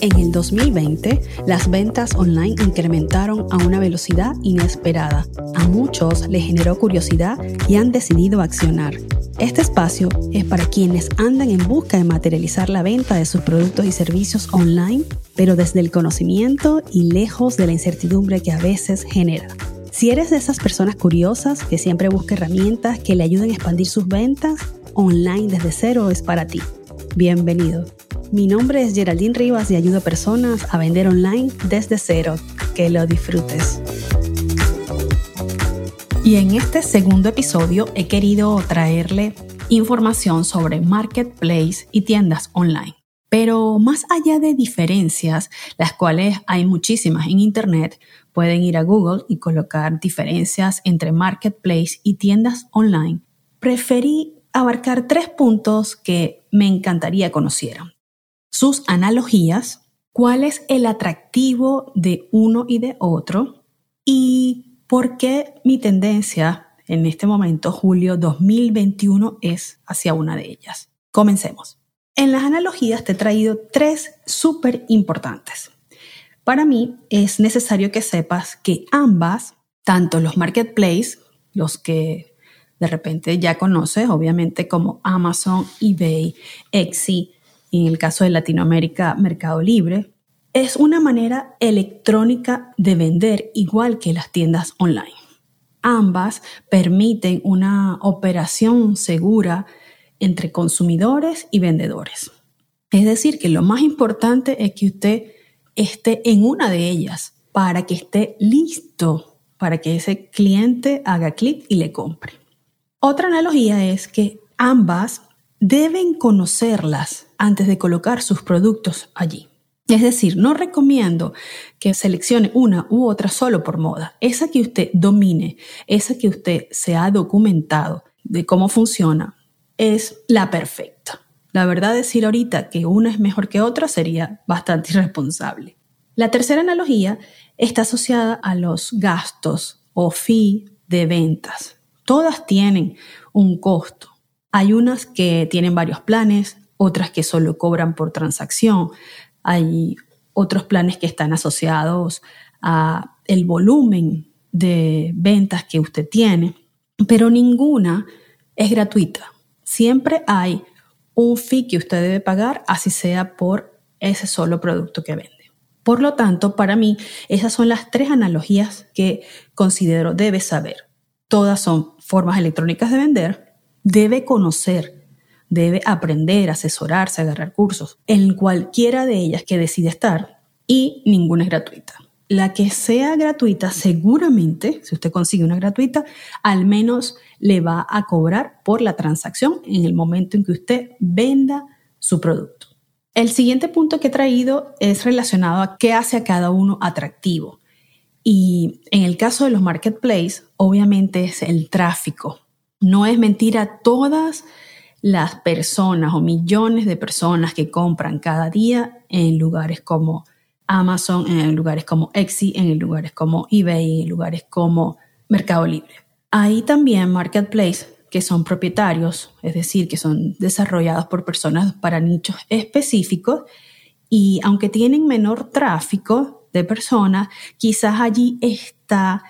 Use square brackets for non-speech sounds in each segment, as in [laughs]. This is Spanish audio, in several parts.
En el 2020, las ventas online incrementaron a una velocidad inesperada. A muchos les generó curiosidad y han decidido accionar. Este espacio es para quienes andan en busca de materializar la venta de sus productos y servicios online, pero desde el conocimiento y lejos de la incertidumbre que a veces genera. Si eres de esas personas curiosas que siempre busca herramientas que le ayuden a expandir sus ventas, online desde cero es para ti. Bienvenido. Mi nombre es Geraldine Rivas y ayudo a personas a vender online desde cero. Que lo disfrutes. Y en este segundo episodio he querido traerle información sobre marketplace y tiendas online. Pero más allá de diferencias, las cuales hay muchísimas en Internet, pueden ir a Google y colocar diferencias entre marketplace y tiendas online. Preferí abarcar tres puntos que me encantaría conocieran sus analogías, cuál es el atractivo de uno y de otro y por qué mi tendencia en este momento, julio 2021, es hacia una de ellas. Comencemos. En las analogías te he traído tres súper importantes. Para mí es necesario que sepas que ambas, tanto los marketplaces, los que de repente ya conoces, obviamente como Amazon, eBay, Etsy, en el caso de Latinoamérica, Mercado Libre, es una manera electrónica de vender igual que las tiendas online. Ambas permiten una operación segura entre consumidores y vendedores. Es decir, que lo más importante es que usted esté en una de ellas para que esté listo para que ese cliente haga clic y le compre. Otra analogía es que ambas deben conocerlas antes de colocar sus productos allí. Es decir, no recomiendo que seleccione una u otra solo por moda. Esa que usted domine, esa que usted se ha documentado de cómo funciona, es la perfecta. La verdad, decir ahorita que una es mejor que otra sería bastante irresponsable. La tercera analogía está asociada a los gastos o fee de ventas. Todas tienen un costo. Hay unas que tienen varios planes, otras que solo cobran por transacción. Hay otros planes que están asociados a el volumen de ventas que usted tiene, pero ninguna es gratuita. Siempre hay un fee que usted debe pagar, así sea por ese solo producto que vende. Por lo tanto, para mí, esas son las tres analogías que considero debe saber. Todas son formas electrónicas de vender, debe conocer debe aprender, asesorarse, agarrar cursos en cualquiera de ellas que decide estar y ninguna es gratuita. La que sea gratuita, seguramente, si usted consigue una gratuita, al menos le va a cobrar por la transacción en el momento en que usted venda su producto. El siguiente punto que he traído es relacionado a qué hace a cada uno atractivo. Y en el caso de los marketplaces, obviamente es el tráfico. No es mentira, todas las personas o millones de personas que compran cada día en lugares como Amazon, en lugares como Etsy, en lugares como eBay, en lugares como Mercado Libre. Hay también marketplaces que son propietarios, es decir, que son desarrollados por personas para nichos específicos y aunque tienen menor tráfico de personas, quizás allí está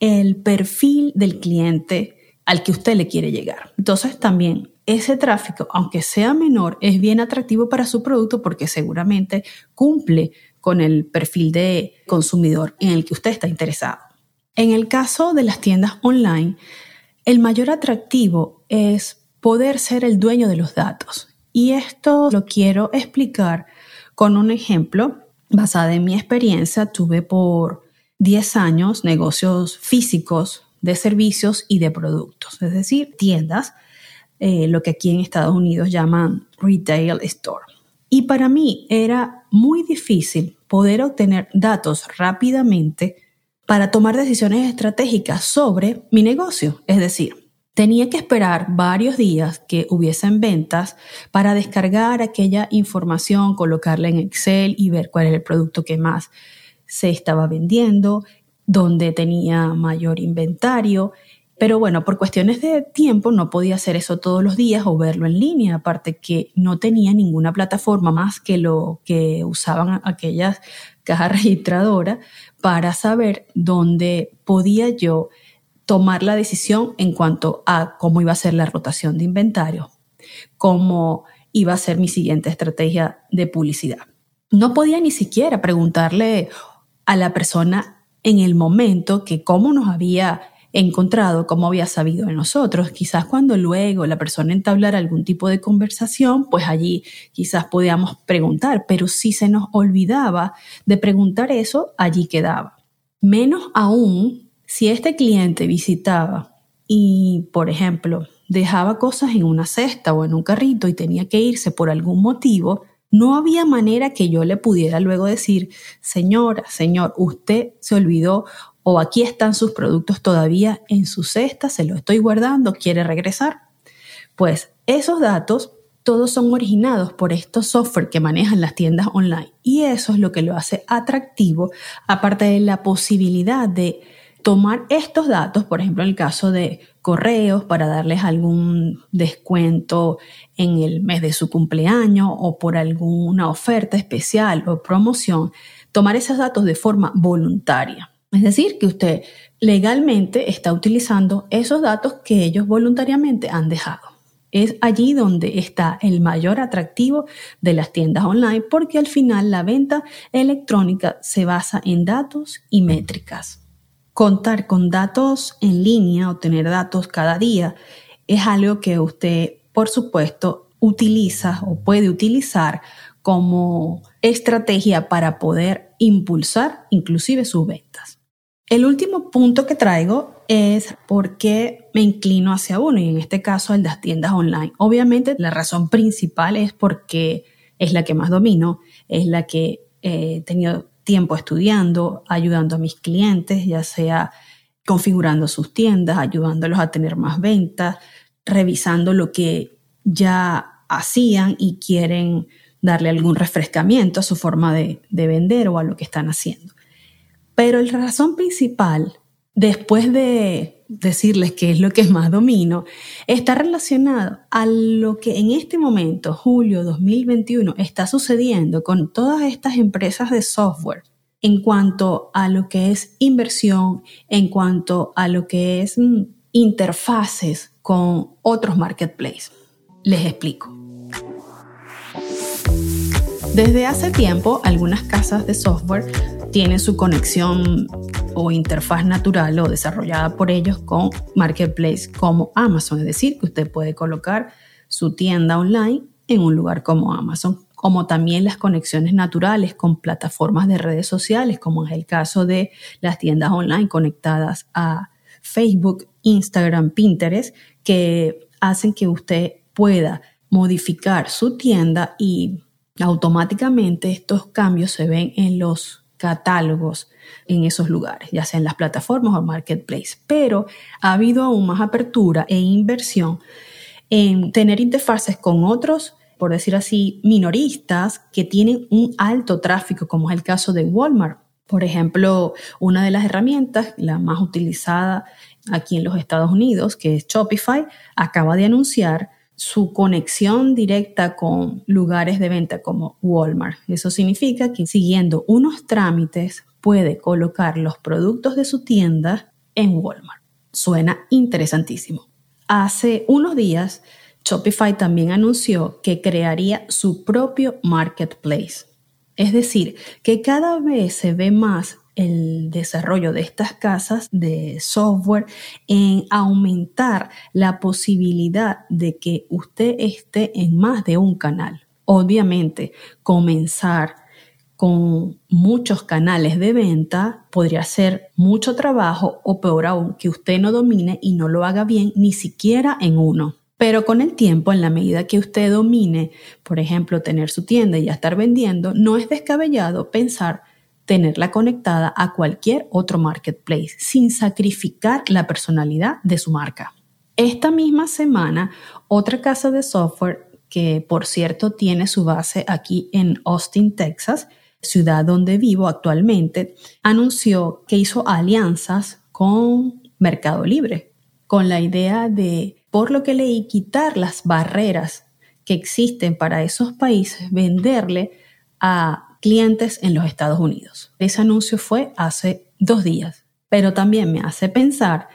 el perfil del cliente al que usted le quiere llegar. Entonces también ese tráfico, aunque sea menor, es bien atractivo para su producto porque seguramente cumple con el perfil de consumidor en el que usted está interesado. En el caso de las tiendas online, el mayor atractivo es poder ser el dueño de los datos. Y esto lo quiero explicar con un ejemplo basado en mi experiencia. Tuve por 10 años negocios físicos de servicios y de productos, es decir, tiendas eh, lo que aquí en Estados Unidos llaman retail store. Y para mí era muy difícil poder obtener datos rápidamente para tomar decisiones estratégicas sobre mi negocio. Es decir, tenía que esperar varios días que hubiesen ventas para descargar aquella información, colocarla en Excel y ver cuál era el producto que más se estaba vendiendo, dónde tenía mayor inventario Pero bueno, por cuestiones de tiempo no podía hacer eso todos los días o verlo en línea, aparte que no tenía ninguna plataforma más que lo que usaban aquellas cajas [laughs] registradoras para saber dónde podía yo tomar la decisión en cuanto a cómo iba a ser la rotación de inventario, cómo iba a ser mi siguiente estrategia de publicidad. No podía ni siquiera preguntarle a la persona en el momento que cómo nos había encontrado, cómo había sabido en nosotros. Quizás cuando luego la persona entablara algún tipo de conversación, pues allí quizás podíamos preguntar, pero si se nos olvidaba de preguntar eso, allí quedaba. Menos aún si este cliente visitaba y, por ejemplo, dejaba cosas en una cesta o en un carrito y tenía que irse por algún motivo, no había manera que yo le pudiera luego decir, señora, señor, usted se olvidó o aquí están sus productos todavía en su cesta, se lo estoy guardando, quiere regresar. Pues esos datos todos son originados por estos software que manejan las tiendas online y eso es lo que lo hace atractivo, aparte de la posibilidad de tomar estos datos, por ejemplo, en el caso de correos, para darles algún descuento en el mes de su cumpleaños o por alguna oferta especial o promoción, tomar esos datos de forma voluntaria. Es decir, que usted legalmente está utilizando esos datos que ellos voluntariamente han dejado. Es allí donde está el mayor atractivo de las tiendas online porque al final la venta electrónica se basa en datos y métricas. Contar con datos en línea o tener datos cada día es algo que usted, por supuesto, utiliza o puede utilizar como estrategia para poder impulsar inclusive sus ventas. El último punto que traigo es por qué me inclino hacia uno y en este caso el de las tiendas online. Obviamente la razón principal es porque es la que más domino, es la que he tenido tiempo estudiando, ayudando a mis clientes, ya sea configurando sus tiendas, ayudándolos a tener más ventas, revisando lo que ya hacían y quieren darle algún refrescamiento a su forma de, de vender o a lo que están haciendo. Pero la razón principal, después de decirles qué es lo que más domino, está relacionado a lo que en este momento, julio 2021, está sucediendo con todas estas empresas de software en cuanto a lo que es inversión, en cuanto a lo que es mm, interfaces con otros marketplaces. Les explico. Desde hace tiempo, algunas casas de software tienen su conexión o interfaz natural o desarrollada por ellos con marketplace como Amazon, es decir, que usted puede colocar su tienda online en un lugar como Amazon, como también las conexiones naturales con plataformas de redes sociales, como es el caso de las tiendas online conectadas a Facebook, Instagram, Pinterest, que hacen que usted pueda modificar su tienda y automáticamente estos cambios se ven en los catálogos en esos lugares, ya sea en las plataformas o marketplace. Pero ha habido aún más apertura e inversión en tener interfaces con otros, por decir así, minoristas que tienen un alto tráfico, como es el caso de Walmart. Por ejemplo, una de las herramientas, la más utilizada aquí en los Estados Unidos, que es Shopify, acaba de anunciar su conexión directa con lugares de venta como Walmart. Eso significa que siguiendo unos trámites puede colocar los productos de su tienda en Walmart. Suena interesantísimo. Hace unos días, Shopify también anunció que crearía su propio marketplace. Es decir, que cada vez se ve más el desarrollo de estas casas de software en aumentar la posibilidad de que usted esté en más de un canal. Obviamente, comenzar con muchos canales de venta podría ser mucho trabajo o peor aún que usted no domine y no lo haga bien ni siquiera en uno. Pero con el tiempo, en la medida que usted domine, por ejemplo, tener su tienda y ya estar vendiendo, no es descabellado pensar tenerla conectada a cualquier otro marketplace sin sacrificar la personalidad de su marca. Esta misma semana, otra casa de software que por cierto tiene su base aquí en Austin, Texas, ciudad donde vivo actualmente, anunció que hizo alianzas con Mercado Libre con la idea de, por lo que leí, quitar las barreras que existen para esos países, venderle a clientes en los Estados Unidos. Ese anuncio fue hace dos días, pero también me hace pensar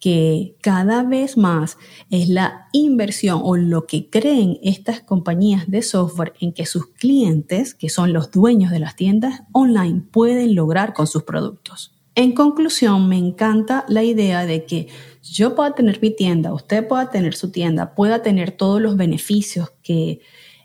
que cada vez más es la inversión o lo que creen estas compañías de software en que sus clientes, que son los dueños de las tiendas online, pueden lograr con sus productos. En conclusión, me encanta la idea de que yo pueda tener mi tienda, usted pueda tener su tienda, pueda tener todos los beneficios que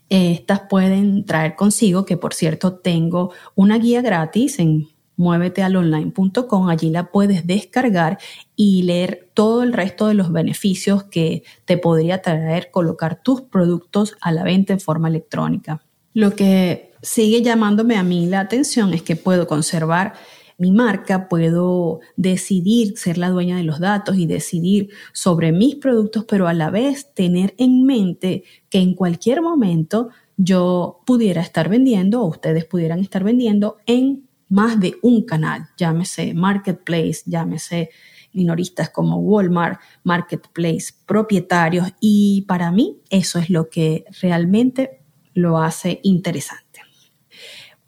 estas pueden traer consigo, que por cierto tengo una guía gratis en muévetealonline.com, allí la puedes descargar y leer todo el resto de los beneficios que te podría traer colocar tus productos a la venta en forma electrónica. Lo que sigue llamándome a mí la atención es que puedo conservar mi marca, puedo decidir ser la dueña de los datos y decidir sobre mis productos, pero a la vez tener en mente que en cualquier momento yo pudiera estar vendiendo o ustedes pudieran estar vendiendo en más de un canal, llámese marketplace, llámese minoristas como Walmart, marketplace, propietarios y para mí eso es lo que realmente lo hace interesante.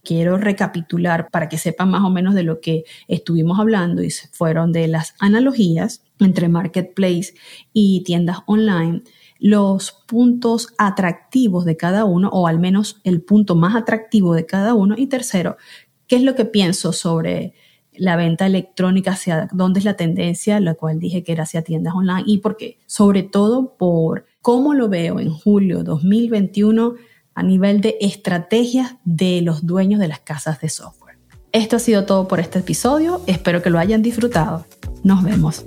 Quiero recapitular para que sepan más o menos de lo que estuvimos hablando y fueron de las analogías entre marketplace y tiendas online, los puntos atractivos de cada uno o al menos el punto más atractivo de cada uno y tercero, ¿Qué es lo que pienso sobre la venta electrónica, hacia dónde es la tendencia, la cual dije que era hacia tiendas online y por qué? Sobre todo por cómo lo veo en julio 2021 a nivel de estrategias de los dueños de las casas de software. Esto ha sido todo por este episodio, espero que lo hayan disfrutado. Nos vemos.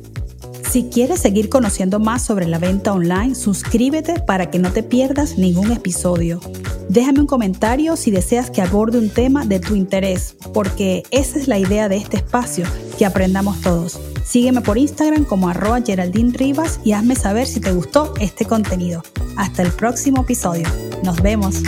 Si quieres seguir conociendo más sobre la venta online, suscríbete para que no te pierdas ningún episodio. Déjame un comentario si deseas que aborde un tema de tu interés, porque esa es la idea de este espacio, que aprendamos todos. Sígueme por Instagram como arroba Geraldine Rivas y hazme saber si te gustó este contenido. Hasta el próximo episodio. Nos vemos.